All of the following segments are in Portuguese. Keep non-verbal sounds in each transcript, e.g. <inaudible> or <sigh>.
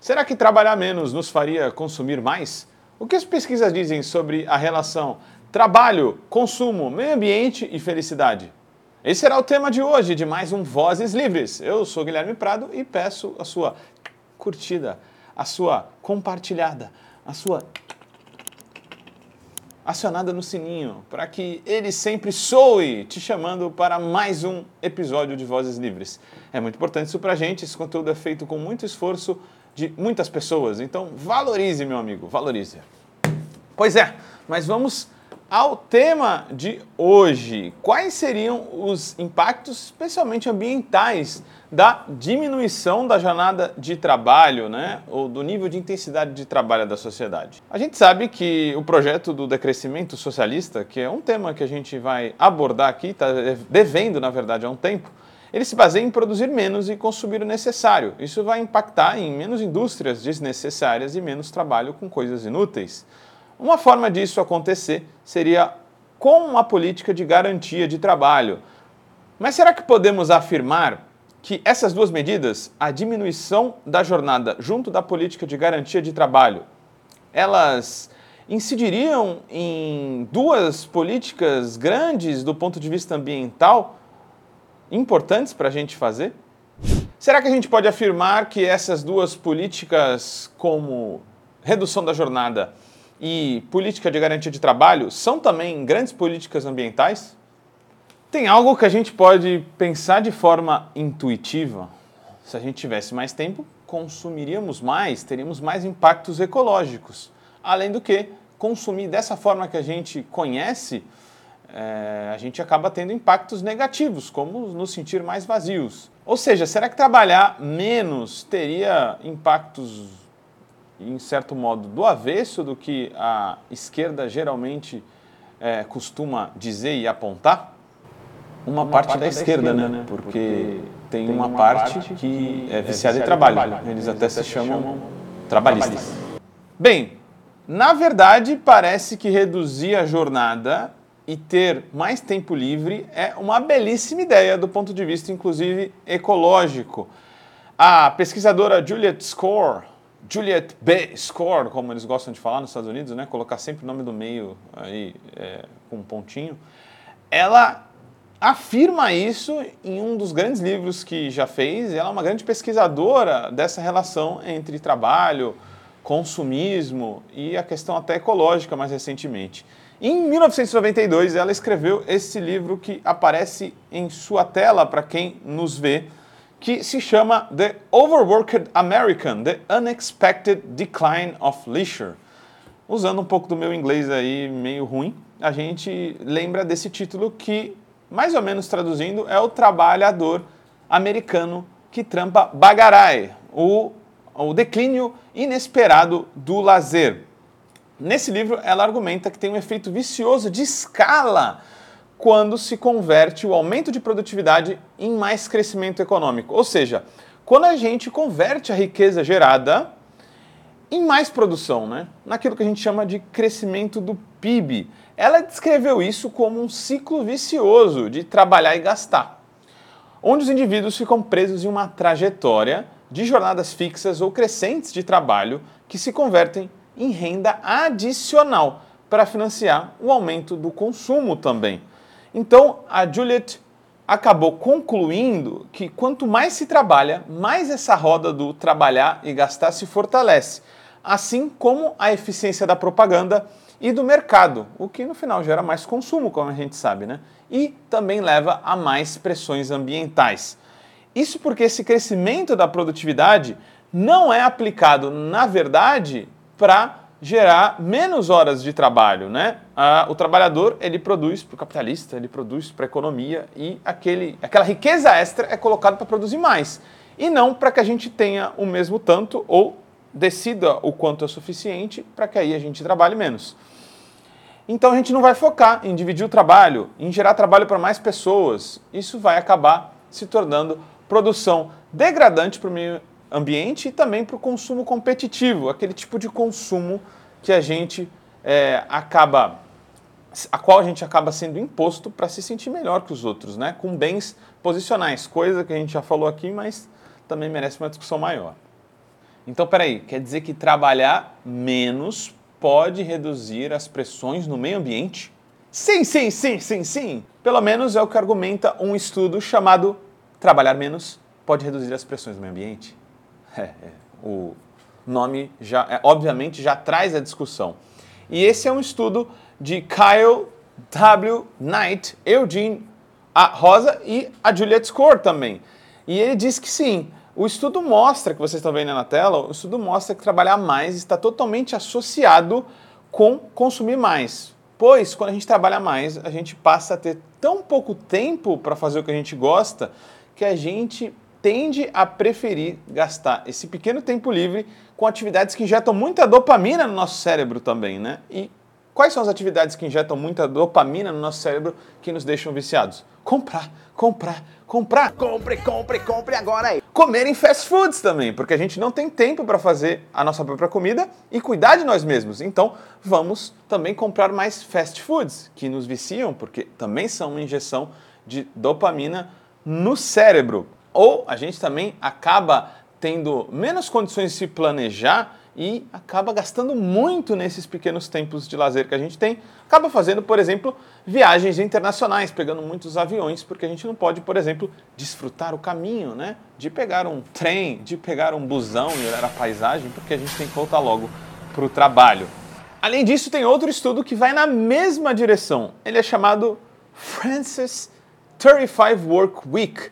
Será que trabalhar menos nos faria consumir mais? O que as pesquisas dizem sobre a relação trabalho, consumo, meio ambiente e felicidade? Esse será o tema de hoje de mais um Vozes Livres. Eu sou Guilherme Prado e peço a sua curtida, a sua compartilhada, a sua acionada no sininho, para que ele sempre soe te chamando para mais um episódio de Vozes Livres. É muito importante isso para a gente, esse conteúdo é feito com muito esforço de muitas pessoas. Então, valorize, meu amigo, valorize. Pois é, mas vamos ao tema de hoje. Quais seriam os impactos, especialmente ambientais, da diminuição da jornada de trabalho, né, ou do nível de intensidade de trabalho da sociedade? A gente sabe que o projeto do decrescimento socialista, que é um tema que a gente vai abordar aqui, está devendo, na verdade, há um tempo, ele se baseia em produzir menos e consumir o necessário. Isso vai impactar em menos indústrias desnecessárias e menos trabalho com coisas inúteis. Uma forma disso acontecer seria com uma política de garantia de trabalho. Mas será que podemos afirmar que essas duas medidas, a diminuição da jornada junto da política de garantia de trabalho, elas incidiriam em duas políticas grandes do ponto de vista ambiental importantes para a gente fazer? Será que a gente pode afirmar que essas duas políticas, como redução da jornada e política de garantia de trabalho, são também grandes políticas ambientais? Tem algo que a gente pode pensar de forma intuitiva. Se a gente tivesse mais tempo, consumiríamos mais, teríamos mais impactos ecológicos. Além do que, consumir dessa forma que a gente conhece é, a gente acaba tendo impactos negativos, como nos sentir mais vazios. Ou seja, será que trabalhar menos teria impactos, em certo modo, do avesso do que a esquerda geralmente é, costuma dizer e apontar? Uma, uma parte, parte, da, esquerda, esquerda, né? Porque, Porque tem, tem uma, uma, parte, parte que é, é viciada em trabalho. trabalho. Eles, Eles até, até se chamam, chamam trabalhistas. trabalhistas. Bem, na verdade, parece que reduzir a jornada e ter mais tempo livre é uma belíssima ideia do ponto de vista, inclusive, ecológico. A pesquisadora Juliet Score, Juliet B. Score, como eles gostam de falar nos Estados Unidos, né? colocar sempre o nome do meio aí é, com um pontinho, ela afirma isso em um dos grandes livros que já fez. Ela é uma grande pesquisadora dessa relação entre trabalho, consumismo e a questão até ecológica mais recentemente. Em 1992, ela escreveu esse livro que aparece em sua tela para quem nos vê, que se chama The Overworked American: The Unexpected Decline of Leisure. Usando um pouco do meu inglês aí meio ruim, a gente lembra desse título que, mais ou menos traduzindo, é o trabalhador americano que trampa bagarai, o, o declínio inesperado do lazer. Nesse livro, ela argumenta que tem um efeito vicioso de escala quando se converte o aumento de produtividade em mais crescimento econômico. Ou seja, quando a gente converte a riqueza gerada em mais produção, né? naquilo que a gente chama de crescimento do PIB. Ela descreveu isso como um ciclo vicioso de trabalhar e gastar, onde os indivíduos ficam presos em uma trajetória de jornadas fixas ou crescentes de trabalho que se convertem em renda adicional para financiar o aumento do consumo também. Então, a Juliet acabou concluindo que quanto mais se trabalha, mais essa roda do trabalhar e gastar se fortalece, assim como a eficiência da propaganda e do mercado, o que no final gera mais consumo, como a gente sabe, né? E também leva a mais pressões ambientais. Isso porque esse crescimento da produtividade não é aplicado, na verdade, para gerar menos horas de trabalho, né? Ah, o trabalhador ele produz para o capitalista, ele produz para a economia e aquele, aquela riqueza extra é colocada para produzir mais e não para que a gente tenha o mesmo tanto ou decida o quanto é suficiente para que aí a gente trabalhe menos. Então a gente não vai focar em dividir o trabalho, em gerar trabalho para mais pessoas. Isso vai acabar se tornando produção degradante para o meio ambiente e também para o consumo competitivo, aquele tipo de consumo que a gente é, acaba, a qual a gente acaba sendo imposto para se sentir melhor que os outros, né? Com bens posicionais, coisa que a gente já falou aqui, mas também merece uma discussão maior. Então, peraí, quer dizer que trabalhar menos pode reduzir as pressões no meio ambiente? Sim, sim, sim, sim, sim. Pelo menos é o que argumenta um estudo chamado Trabalhar Menos pode reduzir as pressões no meio ambiente. É, é, o nome já, é, obviamente, já traz a discussão. E esse é um estudo de Kyle W. Knight, Eugene a Rosa e a Juliet Score também. E ele diz que sim, o estudo mostra, que vocês estão vendo na tela, o estudo mostra que trabalhar mais está totalmente associado com consumir mais. Pois, quando a gente trabalha mais, a gente passa a ter tão pouco tempo para fazer o que a gente gosta que a gente tende a preferir gastar esse pequeno tempo livre com atividades que injetam muita dopamina no nosso cérebro também, né? E quais são as atividades que injetam muita dopamina no nosso cérebro que nos deixam viciados? Comprar, comprar, comprar. Compre, compre, compre agora aí. Comer em fast foods também, porque a gente não tem tempo para fazer a nossa própria comida e cuidar de nós mesmos. Então, vamos também comprar mais fast foods que nos viciam, porque também são uma injeção de dopamina no cérebro. Ou a gente também acaba tendo menos condições de se planejar e acaba gastando muito nesses pequenos tempos de lazer que a gente tem. Acaba fazendo, por exemplo, viagens internacionais, pegando muitos aviões, porque a gente não pode, por exemplo, desfrutar o caminho, né? De pegar um trem, de pegar um busão e olhar a paisagem, porque a gente tem que voltar logo para o trabalho. Além disso, tem outro estudo que vai na mesma direção. Ele é chamado Francis 35 Work Week,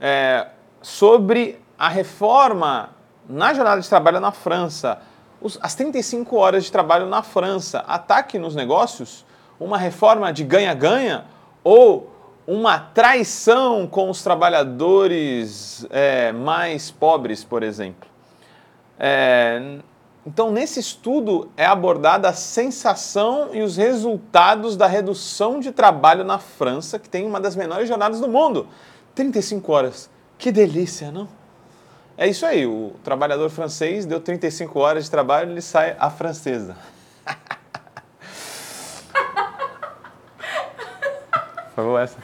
é, sobre a reforma na jornada de trabalho na França, os, as 35 horas de trabalho na França, ataque nos negócios, uma reforma de ganha-ganha ou uma traição com os trabalhadores é, mais pobres, por exemplo. É, então, nesse estudo é abordada a sensação e os resultados da redução de trabalho na França, que tem uma das menores jornadas do mundo. 35 horas. Que delícia, não? É isso aí, o trabalhador francês deu 35 horas de trabalho e ele sai a francesa. <laughs> Foi boa essa?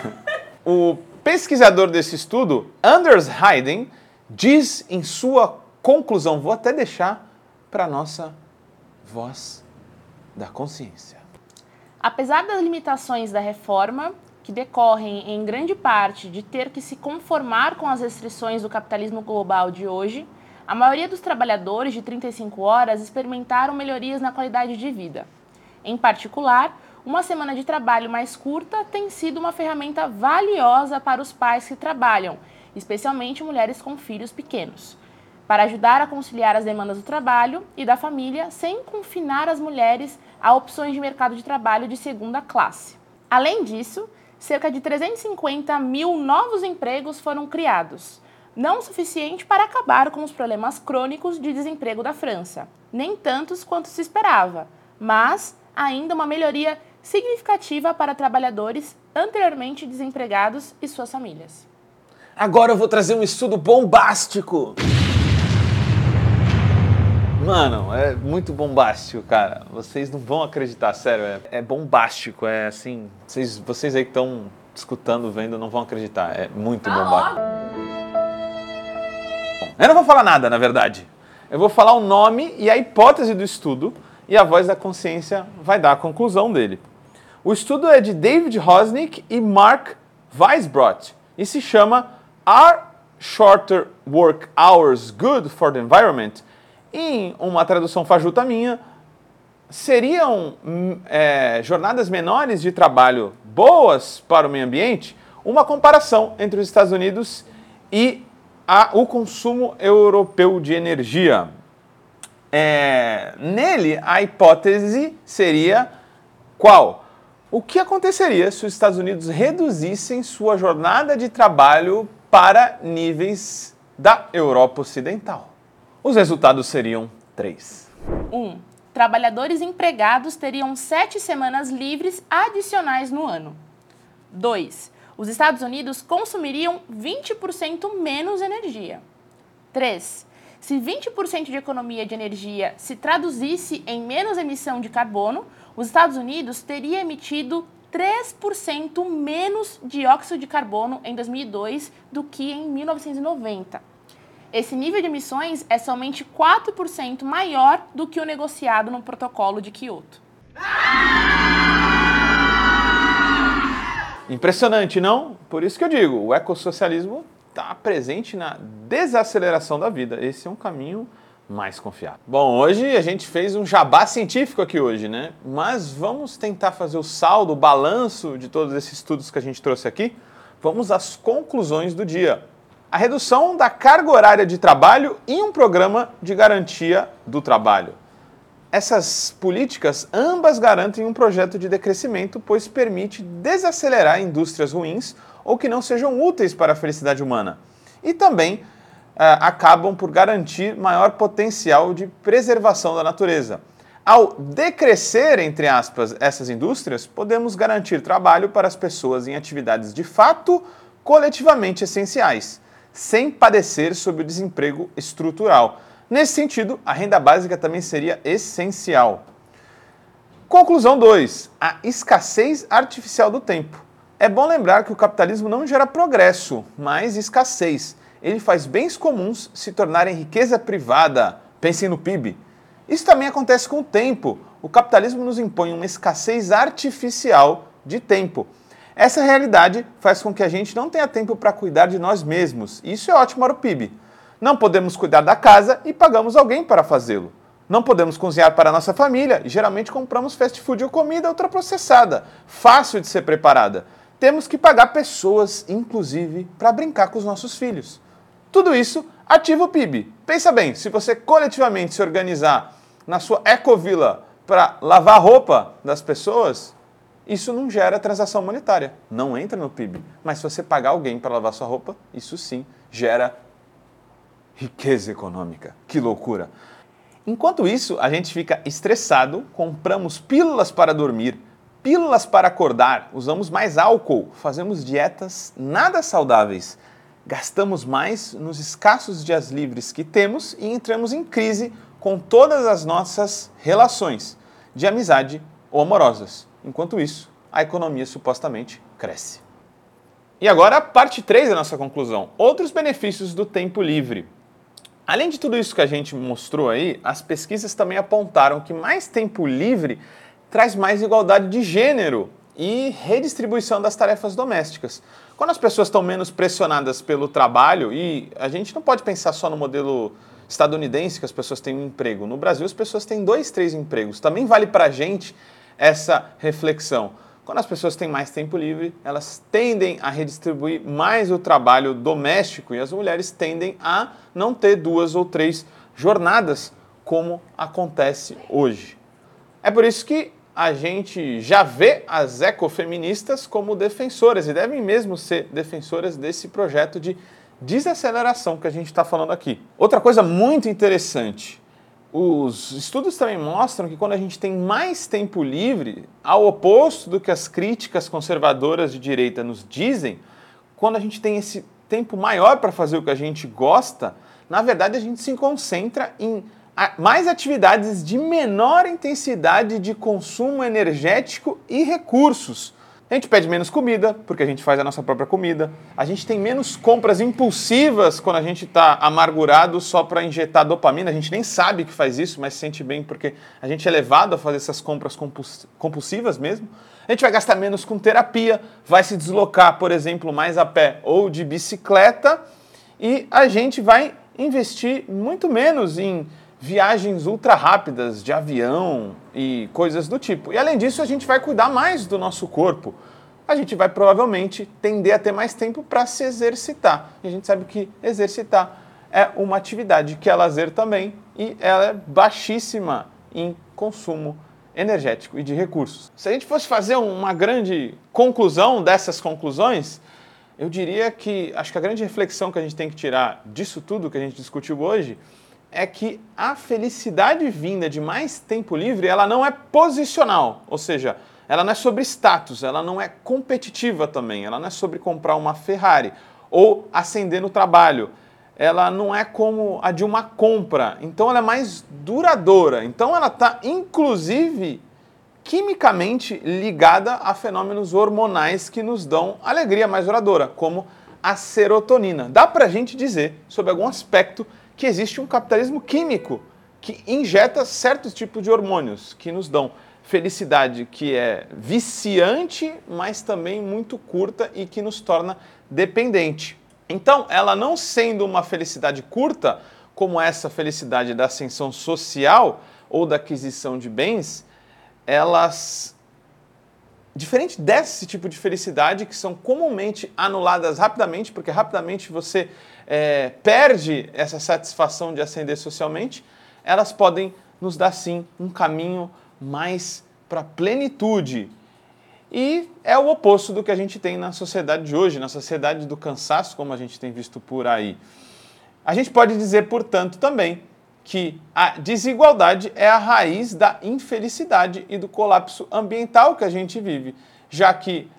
<laughs> o pesquisador desse estudo, Anders Hayden, diz em sua conclusão, vou até deixar para a nossa voz da consciência. Apesar das limitações da reforma, que decorrem em grande parte de ter que se conformar com as restrições do capitalismo global de hoje, a maioria dos trabalhadores de 35 horas experimentaram melhorias na qualidade de vida. Em particular, uma semana de trabalho mais curta tem sido uma ferramenta valiosa para os pais que trabalham, especialmente mulheres com filhos pequenos, para ajudar a conciliar as demandas do trabalho e da família sem confinar as mulheres a opções de mercado de trabalho de segunda classe. Além disso, cerca de 350 mil novos empregos foram criados, não suficiente para acabar com os problemas crônicos de desemprego da França, nem tantos quanto se esperava, mas ainda uma melhoria significativa para trabalhadores anteriormente desempregados e suas famílias. Agora eu vou trazer um estudo bombástico. Mano, é muito bombástico, cara. Vocês não vão acreditar, sério. É, é bombástico, é assim. Vocês, vocês aí que estão escutando, vendo, não vão acreditar. É muito ah, bombástico. Eu não vou falar nada, na verdade. Eu vou falar o nome e a hipótese do estudo e a voz da consciência vai dar a conclusão dele. O estudo é de David Hosnick e Mark Weisbrot e se chama Are Shorter Work Hours Good for the Environment? Em uma tradução fajuta minha, seriam hum, é, jornadas menores de trabalho boas para o meio ambiente? Uma comparação entre os Estados Unidos e a, o consumo europeu de energia. É, nele, a hipótese seria qual? O que aconteceria se os Estados Unidos reduzissem sua jornada de trabalho para níveis da Europa Ocidental? Os resultados seriam três. 1. Um, trabalhadores empregados teriam sete semanas livres adicionais no ano. 2. Os Estados Unidos consumiriam 20% menos energia. 3. Se 20% de economia de energia se traduzisse em menos emissão de carbono, os Estados Unidos teria emitido 3% menos dióxido de carbono em 2002 do que em 1990. Esse nível de emissões é somente 4% maior do que o negociado no protocolo de Kyoto. Impressionante, não? Por isso que eu digo, o ecossocialismo está presente na desaceleração da vida. Esse é um caminho mais confiável. Bom, hoje a gente fez um jabá científico aqui hoje, né? Mas vamos tentar fazer o saldo, o balanço de todos esses estudos que a gente trouxe aqui. Vamos às conclusões do dia. A redução da carga horária de trabalho e um programa de garantia do trabalho. Essas políticas ambas garantem um projeto de decrescimento, pois permite desacelerar indústrias ruins ou que não sejam úteis para a felicidade humana. E também uh, acabam por garantir maior potencial de preservação da natureza. Ao decrescer, entre aspas, essas indústrias, podemos garantir trabalho para as pessoas em atividades de fato coletivamente essenciais, sem padecer sob o desemprego estrutural Nesse sentido, a renda básica também seria essencial. Conclusão 2. A escassez artificial do tempo. É bom lembrar que o capitalismo não gera progresso, mas escassez. Ele faz bens comuns se tornarem riqueza privada. Pensem no PIB. Isso também acontece com o tempo. O capitalismo nos impõe uma escassez artificial de tempo. Essa realidade faz com que a gente não tenha tempo para cuidar de nós mesmos. Isso é ótimo para o PIB. Não podemos cuidar da casa e pagamos alguém para fazê-lo. Não podemos cozinhar para a nossa família e geralmente compramos fast food ou comida ultraprocessada, fácil de ser preparada. Temos que pagar pessoas, inclusive, para brincar com os nossos filhos. Tudo isso ativa o PIB. Pensa bem, se você coletivamente se organizar na sua ecovila para lavar roupa das pessoas, isso não gera transação monetária, não entra no PIB. Mas se você pagar alguém para lavar sua roupa, isso sim gera riqueza econômica. Que loucura! Enquanto isso, a gente fica estressado, compramos pílulas para dormir, pílulas para acordar, usamos mais álcool, fazemos dietas nada saudáveis, gastamos mais nos escassos dias livres que temos e entramos em crise com todas as nossas relações, de amizade ou amorosas. Enquanto isso, a economia supostamente cresce. E agora, parte 3 da nossa conclusão: outros benefícios do tempo livre. Além de tudo isso que a gente mostrou aí, as pesquisas também apontaram que mais tempo livre traz mais igualdade de gênero e redistribuição das tarefas domésticas. Quando as pessoas estão menos pressionadas pelo trabalho, e a gente não pode pensar só no modelo estadunidense que as pessoas têm um emprego. No Brasil, as pessoas têm dois, três empregos. Também vale para a gente essa reflexão. Quando as pessoas têm mais tempo livre, elas tendem a redistribuir mais o trabalho doméstico e as mulheres tendem a não ter duas ou três jornadas, como acontece hoje. É por isso que a gente já vê as ecofeministas como defensoras e devem mesmo ser defensoras desse projeto de desaceleração que a gente está falando aqui. Outra coisa muito interessante os estudos também mostram que quando a gente tem mais tempo livre, ao oposto do que as críticas conservadoras de direita nos dizem, quando a gente tem esse tempo maior para fazer o que a gente gosta, na verdade a gente se concentra em mais atividades de menor intensidade de consumo energético e recursos. A gente pede menos comida, porque a gente faz a nossa própria comida. A gente tem menos compras impulsivas quando a gente está amargurado só para injetar dopamina. A gente nem sabe que faz isso, mas se sente bem porque a gente é levado a fazer essas compras compulsivas mesmo. A gente vai gastar menos com terapia, vai se deslocar, por exemplo, mais a pé ou de bicicleta. E a gente vai investir muito menos em viagens ultra rápidas de avião e coisas do tipo. E além disso, a gente vai cuidar mais do nosso corpo. A gente vai provavelmente tender a ter mais tempo para se exercitar. E a gente sabe que exercitar é uma atividade que é lazer também e ela é baixíssima em consumo energético e de recursos. Se a gente fosse fazer uma grande conclusão dessas conclusões, eu diria que acho que a grande reflexão que a gente tem que tirar disso tudo que a gente discutiu hoje é que a felicidade vinda de mais tempo livre, ela não é posicional, ou seja, ela não é sobre status, ela não é competitiva também, ela não é sobre comprar uma Ferrari ou ascender no trabalho. Ela não é como a de uma compra, então ela é mais duradoura. Então ela está, inclusive, quimicamente ligada a fenômenos hormonais que nos dão alegria mais duradoura, como a serotonina. Dá para a gente dizer, sob algum aspecto, que existe um capitalismo químico que injeta certos tipos de hormônios que nos dão felicidade que é viciante, mas também muito curta e que nos torna dependente. Então, ela não sendo uma felicidade curta, como essa felicidade da ascensão social ou da aquisição de bens, elas diferente desse tipo de felicidade que são comumente anuladas rapidamente, porque rapidamente você é, perde essa satisfação de ascender socialmente, elas podem nos dar sim um caminho mais para a plenitude. E é o oposto do que a gente tem na sociedade de hoje, na sociedade do cansaço, como a gente tem visto por aí. A gente pode dizer, portanto, também que a desigualdade é a raiz da infelicidade e do colapso ambiental que a gente vive, já que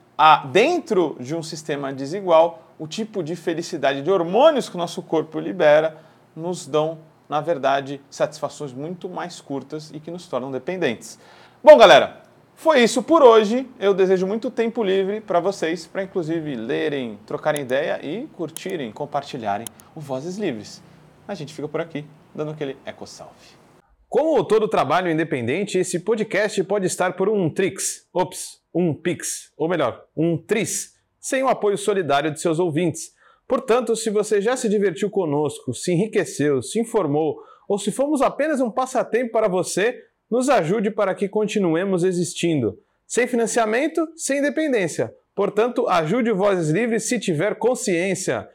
dentro de um sistema desigual o tipo de felicidade de hormônios que o nosso corpo libera nos dão, na verdade, satisfações muito mais curtas e que nos tornam dependentes. Bom, galera, foi isso por hoje. Eu desejo muito tempo livre para vocês, para inclusive lerem, trocarem ideia e curtirem, compartilharem o Vozes Livres. A gente fica por aqui dando aquele eco salve. Como todo trabalho independente, esse podcast pode estar por um Trix, ops, um Pix, ou melhor, um Tris, sem o apoio solidário de seus ouvintes. Portanto, se você já se divertiu conosco, se enriqueceu, se informou, ou se fomos apenas um passatempo para você, nos ajude para que continuemos existindo. Sem financiamento, sem independência. Portanto, ajude o Vozes Livres se tiver consciência.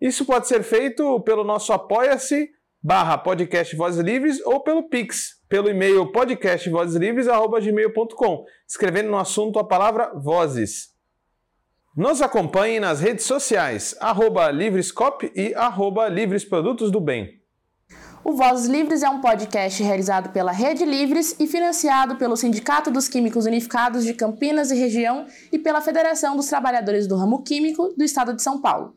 Isso pode ser feito pelo nosso apoia-se barra podcast Vozes Livres ou pelo Pix, pelo e-mail podcastvozeslivres.gmail.com, escrevendo no assunto a palavra Vozes. Nos acompanhe nas redes sociais, arroba Livrescop e arroba Livres Produtos do Bem. O Vozes Livres é um podcast realizado pela Rede Livres e financiado pelo Sindicato dos Químicos Unificados de Campinas e Região e pela Federação dos Trabalhadores do Ramo Químico do Estado de São Paulo